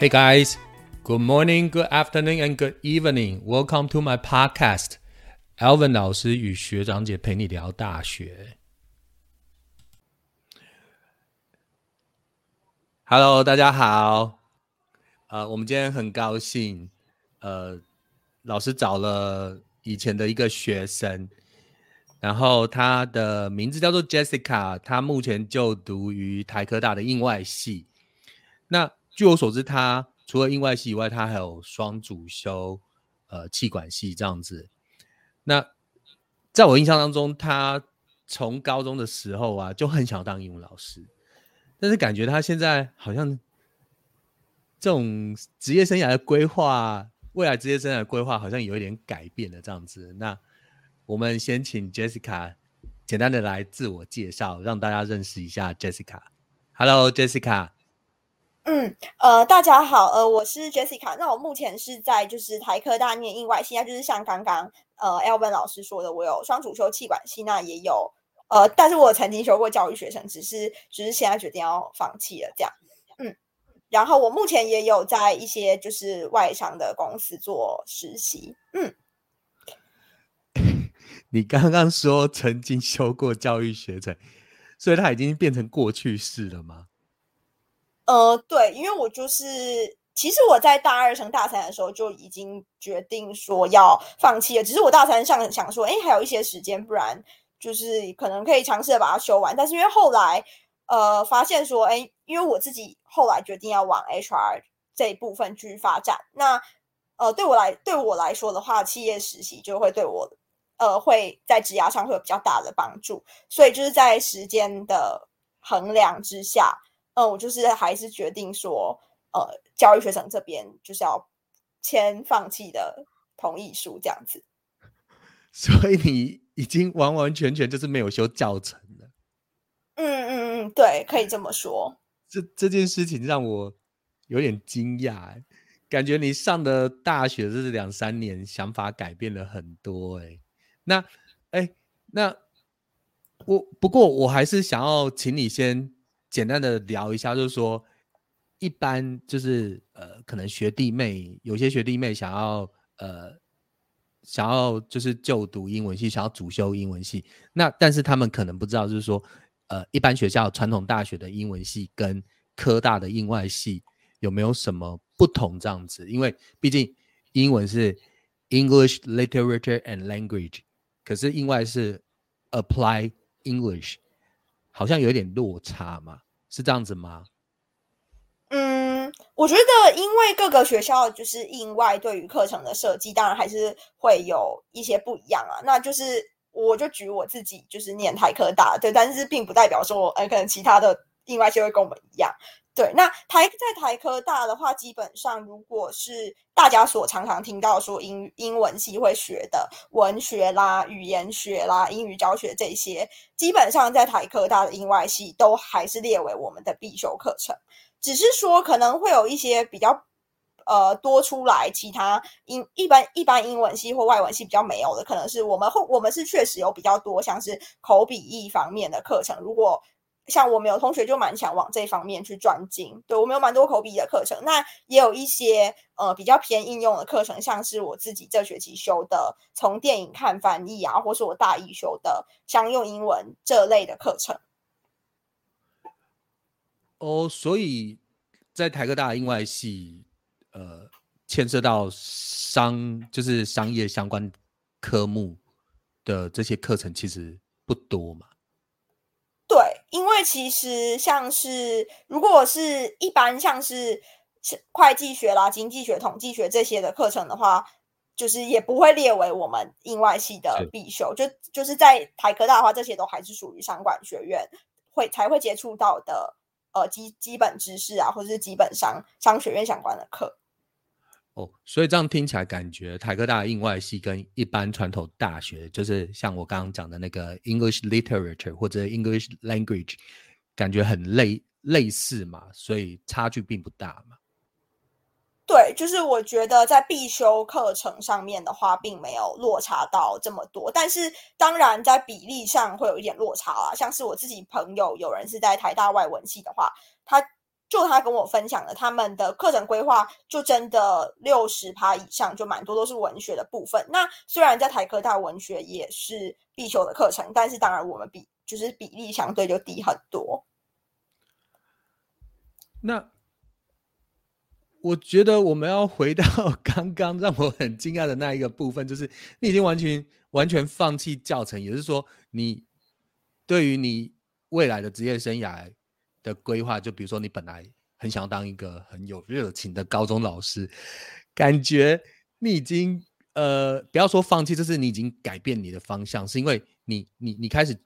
Hey guys, good morning, good afternoon, and good evening. Welcome to my podcast. Alvin 老师与学长姐陪你聊大学。Hello，大家好。呃，我们今天很高兴，呃，老师找了以前的一个学生，然后他的名字叫做 Jessica，他目前就读于台科大的应外系。那据我所知，他除了应外系以外，他还有双主修，呃，气管系这样子。那在我印象当中，他从高中的时候啊，就很想当英文老师，但是感觉他现在好像这种职业生涯的规划，未来职业生涯的规划好像有一点改变了这样子。那我们先请 Jessica 简单的来自我介绍，让大家认识一下 Jessica。Hello，Jessica。嗯，呃，大家好，呃，我是 Jessica。那我目前是在就是台科大念英外系，那就是像刚刚呃 Elvin 老师说的，我有双主修气管系，那也有呃，但是我曾经修过教育学生，只是只是现在决定要放弃了这样。嗯，然后我目前也有在一些就是外商的公司做实习。嗯，你刚刚说曾经修过教育学程，所以它已经变成过去式了吗？呃，对，因为我就是，其实我在大二升大三的时候就已经决定说要放弃了。只是我大三上想说，哎，还有一些时间，不然就是可能可以尝试的把它修完。但是因为后来，呃，发现说，哎，因为我自己后来决定要往 HR 这一部分去发展，那呃，对我来对我来说的话，企业实习就会对我，呃，会在职涯上会有比较大的帮助。所以就是在时间的衡量之下。嗯，我就是还是决定说，呃，教育学生这边就是要签放弃的同意书，这样子。所以你已经完完全全就是没有修教程了。嗯嗯嗯，对，可以这么说。这这件事情让我有点惊讶，感觉你上的大学这两三年，想法改变了很多。哎，那哎，那我不过我还是想要请你先。简单的聊一下，就是说，一般就是呃，可能学弟妹有些学弟妹想要呃，想要就是就读英文系，想要主修英文系，那但是他们可能不知道，就是说，呃，一般学校传统大学的英文系跟科大的英外系有没有什么不同这样子？因为毕竟英文是 English Literature and Language，可是英外是 Apply English。好像有点落差嘛，是这样子吗？嗯，我觉得因为各个学校就是另外对于课程的设计，当然还是会有一些不一样啊。那就是我就举我自己就是念台科大，对，但是并不代表说，呃，可能其他的另外就会跟我们一样。对，那台在台科大的话，基本上如果是大家所常常听到说英英文系会学的文学啦、语言学啦、英语教学这些，基本上在台科大的英外系都还是列为我们的必修课程，只是说可能会有一些比较呃多出来，其他英一般一般英文系或外文系比较没有的，可能是我们后我们是确实有比较多像是口笔译方面的课程，如果。像我们有同学就蛮想往这方面去专精，对我们有蛮多口笔的课程，那也有一些呃比较偏应用的课程，像是我自己这学期修的从电影看翻译啊，或是我大一修的商用英文这类的课程。哦，所以在台科大英外系，呃，牵涉到商就是商业相关科目的这些课程其实不多嘛。对，因为其实像是如果是一般像是会计学啦、经济学、统计学这些的课程的话，就是也不会列为我们应外系的必修。就就是在台科大的话，这些都还是属于商管学院会才会接触到的呃基基本知识啊，或者是基本商商学院相关的课。哦，所以这样听起来，感觉台科大印外系跟一般传统大学，就是像我刚刚讲的那个 English Literature 或者 English Language，感觉很类类似嘛，所以差距并不大嘛。对，就是我觉得在必修课程上面的话，并没有落差到这么多，但是当然在比例上会有一点落差啦。像是我自己朋友有人是在台大外文系的话，他就他跟我分享的，他们的课程规划就真的六十趴以上，就蛮多都是文学的部分。那虽然在台科大文学也是必修的课程，但是当然我们比就是比例相对就低很多。那我觉得我们要回到 刚刚让我很惊讶的那一个部分，就是你已经完全完全放弃教程，也就是说，你对于你未来的职业生涯。的规划，就比如说你本来很想当一个很有热情的高中老师，感觉你已经呃，不要说放弃，就是你已经改变你的方向，是因为你你你开始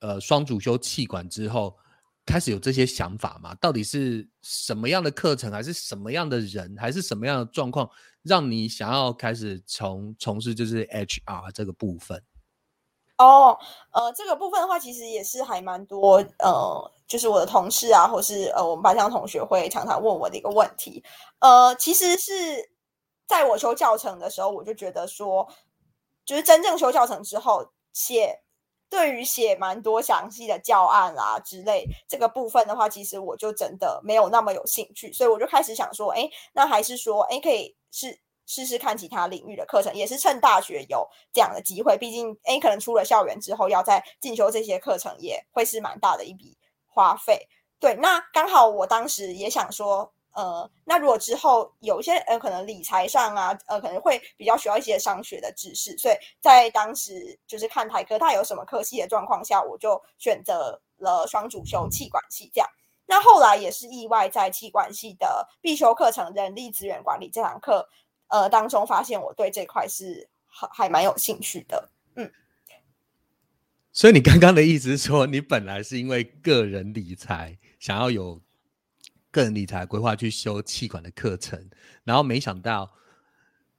呃双主修气管之后，开始有这些想法嘛？到底是什么样的课程，还是什么样的人，还是什么样的状况，让你想要开始从从事就是 HR 这个部分？哦，呃，这个部分的话，其实也是还蛮多，呃，就是我的同事啊，或是呃，我们班上同学会常常问我的一个问题。呃，其实是在我修教程的时候，我就觉得说，就是真正修教程之后，写对于写蛮多详细的教案啊之类这个部分的话，其实我就真的没有那么有兴趣，所以我就开始想说，哎，那还是说，哎，可以是。试试看其他领域的课程，也是趁大学有这样的机会。毕竟，诶，可能出了校园之后，要再进修这些课程，也会是蛮大的一笔花费。对，那刚好我当时也想说，呃，那如果之后有一些呃，可能理财上啊，呃，可能会比较需要一些商学的知识，所以在当时就是看台科大有什么科系的状况下，我就选择了双主修气管系这样。那后来也是意外，在气管系的必修课程人力资源管理这堂课。呃，当中发现我对这块是还还蛮有兴趣的，嗯。所以你刚刚的意思是说，你本来是因为个人理财，想要有个人理财规划去修气管的课程，然后没想到，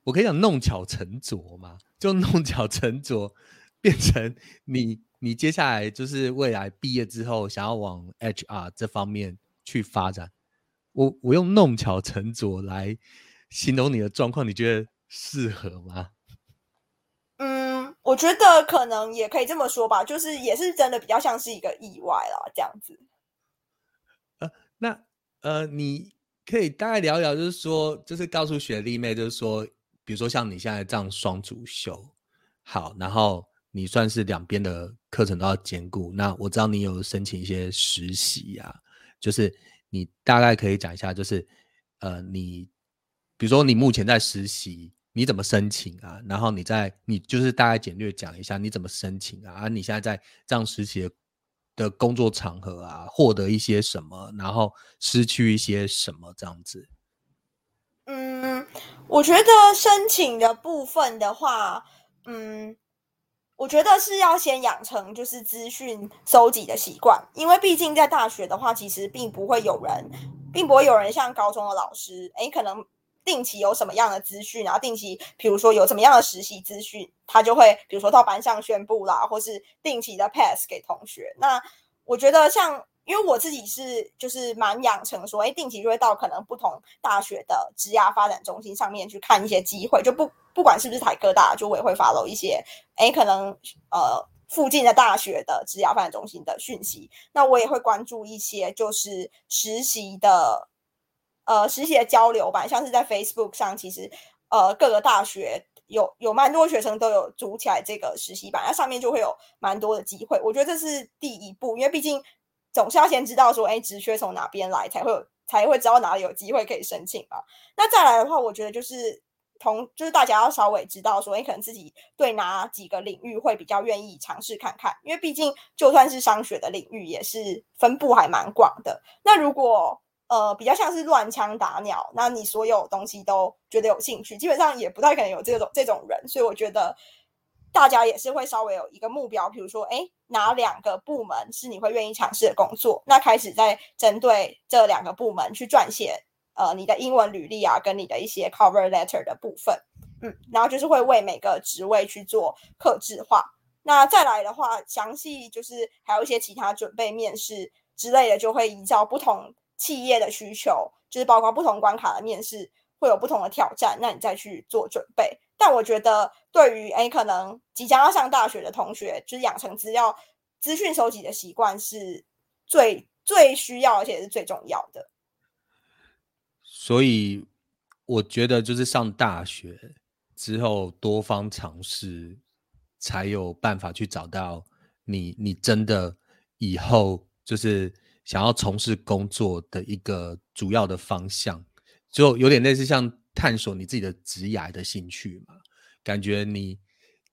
我可以讲弄巧成拙嘛，就弄巧成拙，变成你你接下来就是未来毕业之后想要往 HR 这方面去发展。我我用弄巧成拙来。形容你的状况，你觉得适合吗？嗯，我觉得可能也可以这么说吧，就是也是真的比较像是一个意外啦，这样子。呃，那呃，你可以大概聊一聊，就是说，就是告诉学弟妹，就是说，比如说像你现在这样双主修，好，然后你算是两边的课程都要兼顾。那我知道你有申请一些实习啊，就是你大概可以讲一下，就是呃，你。比如说你目前在实习，你怎么申请啊？然后你在你就是大概简略讲一下你怎么申请啊？啊，你现在在这样实习的工作场合啊，获得一些什么，然后失去一些什么这样子？嗯，我觉得申请的部分的话，嗯，我觉得是要先养成就是资讯收集的习惯，因为毕竟在大学的话，其实并不会有人，并不会有人像高中的老师，哎，可能。定期有什么样的资讯，然后定期，比如说有什么样的实习资讯，他就会比如说到班上宣布啦，或是定期的 pass 给同学。那我觉得像，因为我自己是就是蛮养成说，哎，定期就会到可能不同大学的职涯发展中心上面去看一些机会，就不不管是不是台科大，就我也会 follow 一些，哎，可能呃附近的大学的职涯发展中心的讯息。那我也会关注一些就是实习的。呃，实习的交流吧，像是在 Facebook 上，其实呃各个大学有有蛮多学生都有组起来这个实习版，那上面就会有蛮多的机会。我觉得这是第一步，因为毕竟总是要先知道说，哎，职缺从哪边来，才会有才会知道哪里有机会可以申请嘛。那再来的话，我觉得就是同就是大家要稍微知道说，哎，可能自己对哪几个领域会比较愿意尝试看看，因为毕竟就算是商学的领域，也是分布还蛮广的。那如果呃，比较像是乱枪打鸟，那你所有东西都觉得有兴趣，基本上也不太可能有这种这种人，所以我觉得大家也是会稍微有一个目标，比如说，哎，哪两个部门是你会愿意尝试的工作，那开始在针对这两个部门去撰写，呃，你的英文履历啊，跟你的一些 cover letter 的部分，嗯，然后就是会为每个职位去做克制化，那再来的话，详细就是还有一些其他准备面试之类的，就会依照不同。企业的需求就是包括不同关卡的面试会有不同的挑战，那你再去做准备。但我觉得对于诶可能即将要上大学的同学，就是养成资料资讯收集的习惯是最最需要而且是最重要的。所以我觉得就是上大学之后多方尝试，才有办法去找到你你真的以后就是想要从事工作的一个主要的方向，就有点类似像探索你自己的职业的兴趣嘛，感觉你。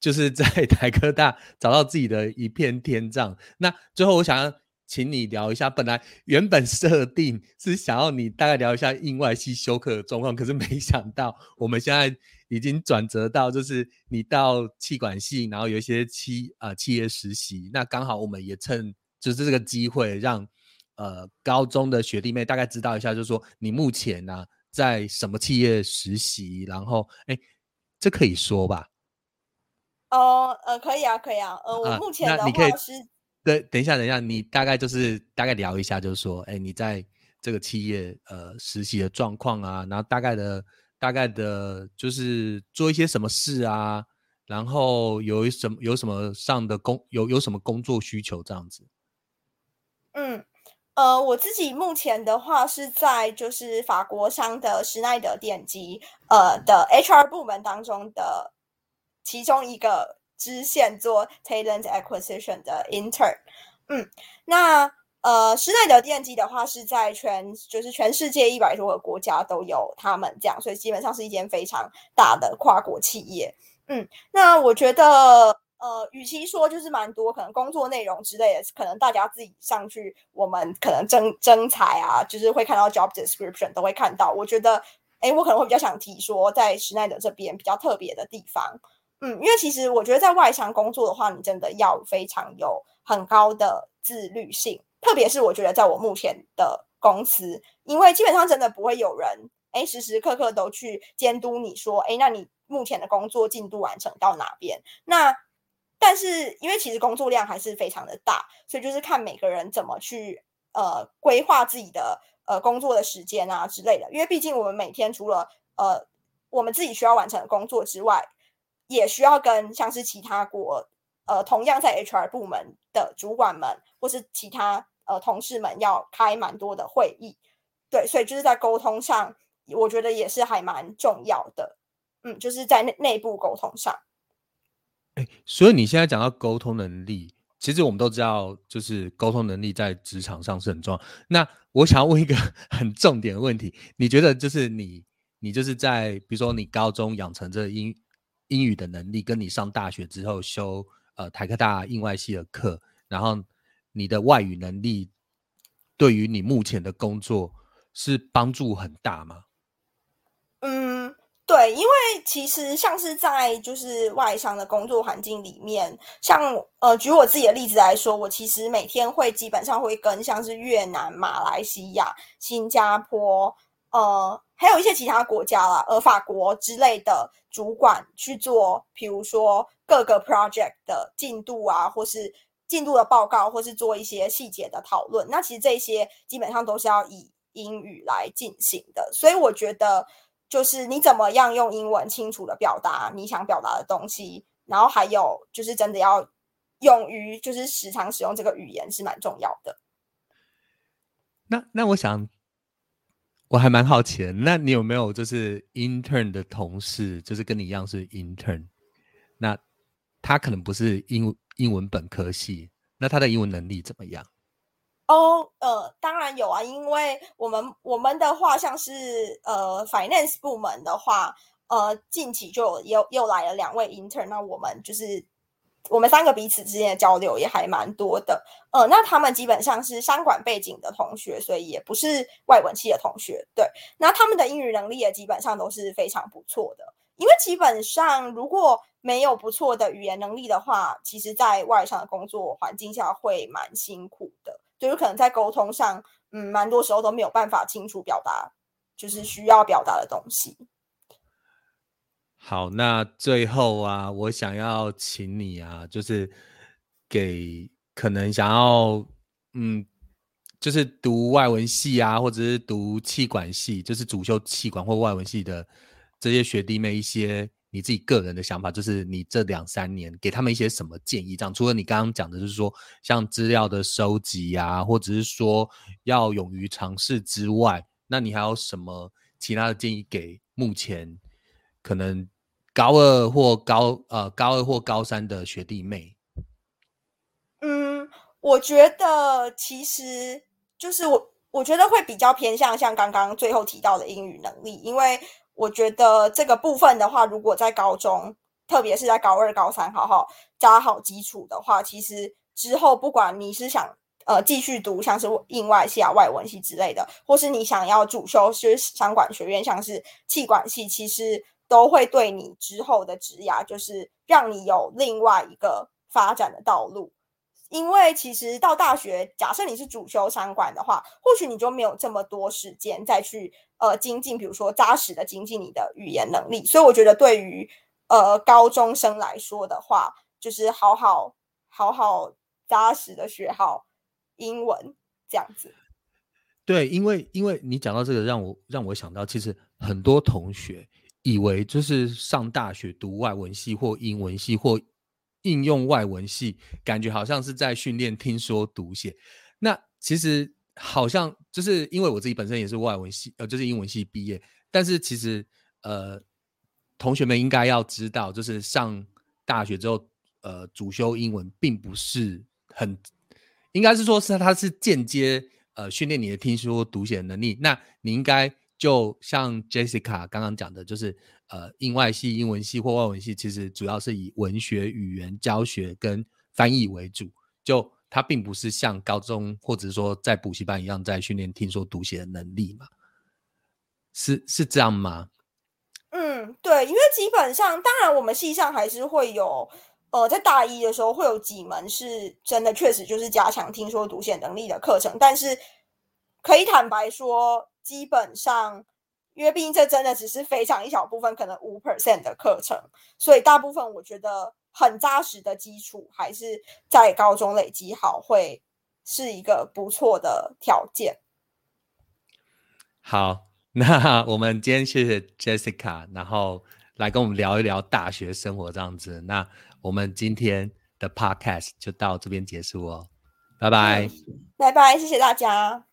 就是在 台科大找到自己的一片天葬。那最后，我想要请你聊一下，本来原本设定是想要你大概聊一下应外系休课的状况，可是没 想到我们现在已经转折到，就是你到气管系，然后有一些企啊企业实习。那刚好我们也趁就是这个机会，让呃高中的学弟妹大概知道一下，就是说你目前呢在什么企业实习，然后哎，这可以说吧？哦，呃，可以啊，可以啊，呃，我目前的话是，对，等一下，等一下，你大概就是大概聊一下，就是说，哎，你在这个企业呃实习的状况啊，然后大概的大概的，就是做一些什么事啊，然后有什么有什么上的工有有什么工作需求这样子。嗯，呃，我自己目前的话是在就是法国商的施耐德电机呃的 HR 部门当中的。其中一个支线做 talent acquisition 的 intern，嗯，那呃施耐德电机的话是在全就是全世界一百多个国家都有他们这样，所以基本上是一间非常大的跨国企业，嗯，那我觉得呃，与其说就是蛮多可能工作内容之类的，可能大家自己上去我们可能征征才啊，就是会看到 job description 都会看到，我觉得哎，我可能会比较想提说在施耐德这边比较特别的地方。嗯，因为其实我觉得在外商工作的话，你真的要非常有很高的自律性，特别是我觉得在我目前的公司，因为基本上真的不会有人哎时时刻刻都去监督你说，哎，那你目前的工作进度完成到哪边？那但是因为其实工作量还是非常的大，所以就是看每个人怎么去呃规划自己的呃工作的时间啊之类的。因为毕竟我们每天除了呃我们自己需要完成的工作之外，也需要跟像是其他国，呃，同样在 HR 部门的主管们，或是其他呃同事们，要开蛮多的会议，对，所以就是在沟通上，我觉得也是还蛮重要的，嗯，就是在内内部沟通上。哎，所以你现在讲到沟通能力，其实我们都知道，就是沟通能力在职场上是很重要。那我想要问一个 很重点的问题，你觉得就是你，你就是在比如说你高中养成这英英语的能力跟你上大学之后修呃台科大印外系的课，然后你的外语能力对于你目前的工作是帮助很大吗？嗯，对，因为其实像是在就是外商的工作环境里面，像呃举我自己的例子来说，我其实每天会基本上会跟像是越南、马来西亚、新加坡。呃，还有一些其他国家啦，而法国之类的主管去做，比如说各个 project 的进度啊，或是进度的报告，或是做一些细节的讨论。那其实这些基本上都是要以英语来进行的。所以我觉得，就是你怎么样用英文清楚的表达你想表达的东西，然后还有就是真的要勇于就是时常使用这个语言是蛮重要的。那那我想。我还蛮好奇的，那你有没有就是 intern 的同事，就是跟你一样是 intern，那他可能不是英英文本科系，那他的英文能力怎么样？哦，呃，当然有啊，因为我们我们的话，像是呃 finance 部门的话，呃，近期就又又来了两位 intern，那我们就是。我们三个彼此之间的交流也还蛮多的，呃，那他们基本上是商管背景的同学，所以也不是外文系的同学，对。那他们的英语能力也基本上都是非常不错的，因为基本上如果没有不错的语言能力的话，其实在外商的工作环境下会蛮辛苦的，就是可能在沟通上，嗯，蛮多时候都没有办法清楚表达，就是需要表达的东西。好，那最后啊，我想要请你啊，就是给可能想要嗯，就是读外文系啊，或者是读气管系，就是主修气管或外文系的这些学弟妹一些你自己个人的想法，就是你这两三年给他们一些什么建议？这样除了你刚刚讲的，就是说像资料的收集啊，或者是说要勇于尝试之外，那你还有什么？其他的建议给目前可能高二或高呃高二或高三的学弟妹？嗯，我觉得其实就是我我觉得会比较偏向像刚刚最后提到的英语能力，因为我觉得这个部分的话，如果在高中，特别是在高二、高三，好好扎好基础的话，其实之后不管你是想呃继续读像是应外系啊、外文系之类的，或是你想要主修是商管学院，像是气管系，其实都会对你之后的职涯，就是让你有另外一个发展的道路。因为其实到大学，假设你是主修商管的话，或许你就没有这么多时间再去呃精进，比如说扎实的精进你的语言能力。所以我觉得对于呃高中生来说的话，就是好好好好扎实的学好英文这样子。对，因为因为你讲到这个，让我让我想到，其实很多同学以为就是上大学读外文系或英文系或。应用外文系，感觉好像是在训练听说读写。那其实好像就是因为我自己本身也是外文系，呃，就是英文系毕业。但是其实，呃，同学们应该要知道，就是上大学之后，呃，主修英文并不是很，应该是说是它是间接呃训练你的听说读写能力。那你应该就像 Jessica 刚刚讲的，就是。呃，英外系、英文系或外文系，其实主要是以文学、语言教学跟翻译为主。就它并不是像高中或者说在补习班一样在训练听说读写的能力嘛？是是这样吗？嗯，对，因为基本上，当然我们系上还是会有，呃，在大一的时候会有几门是真的确实就是加强听说读写能力的课程，但是可以坦白说，基本上。因为毕竟这真的只是非常一小部分，可能五 percent 的课程，所以大部分我觉得很扎实的基础还是在高中累积好，会是一个不错的条件。好，那我们今天谢谢 Jessica，然后来跟我们聊一聊大学生活这样子。那我们今天的 podcast 就到这边结束哦，拜拜，拜拜，谢谢大家。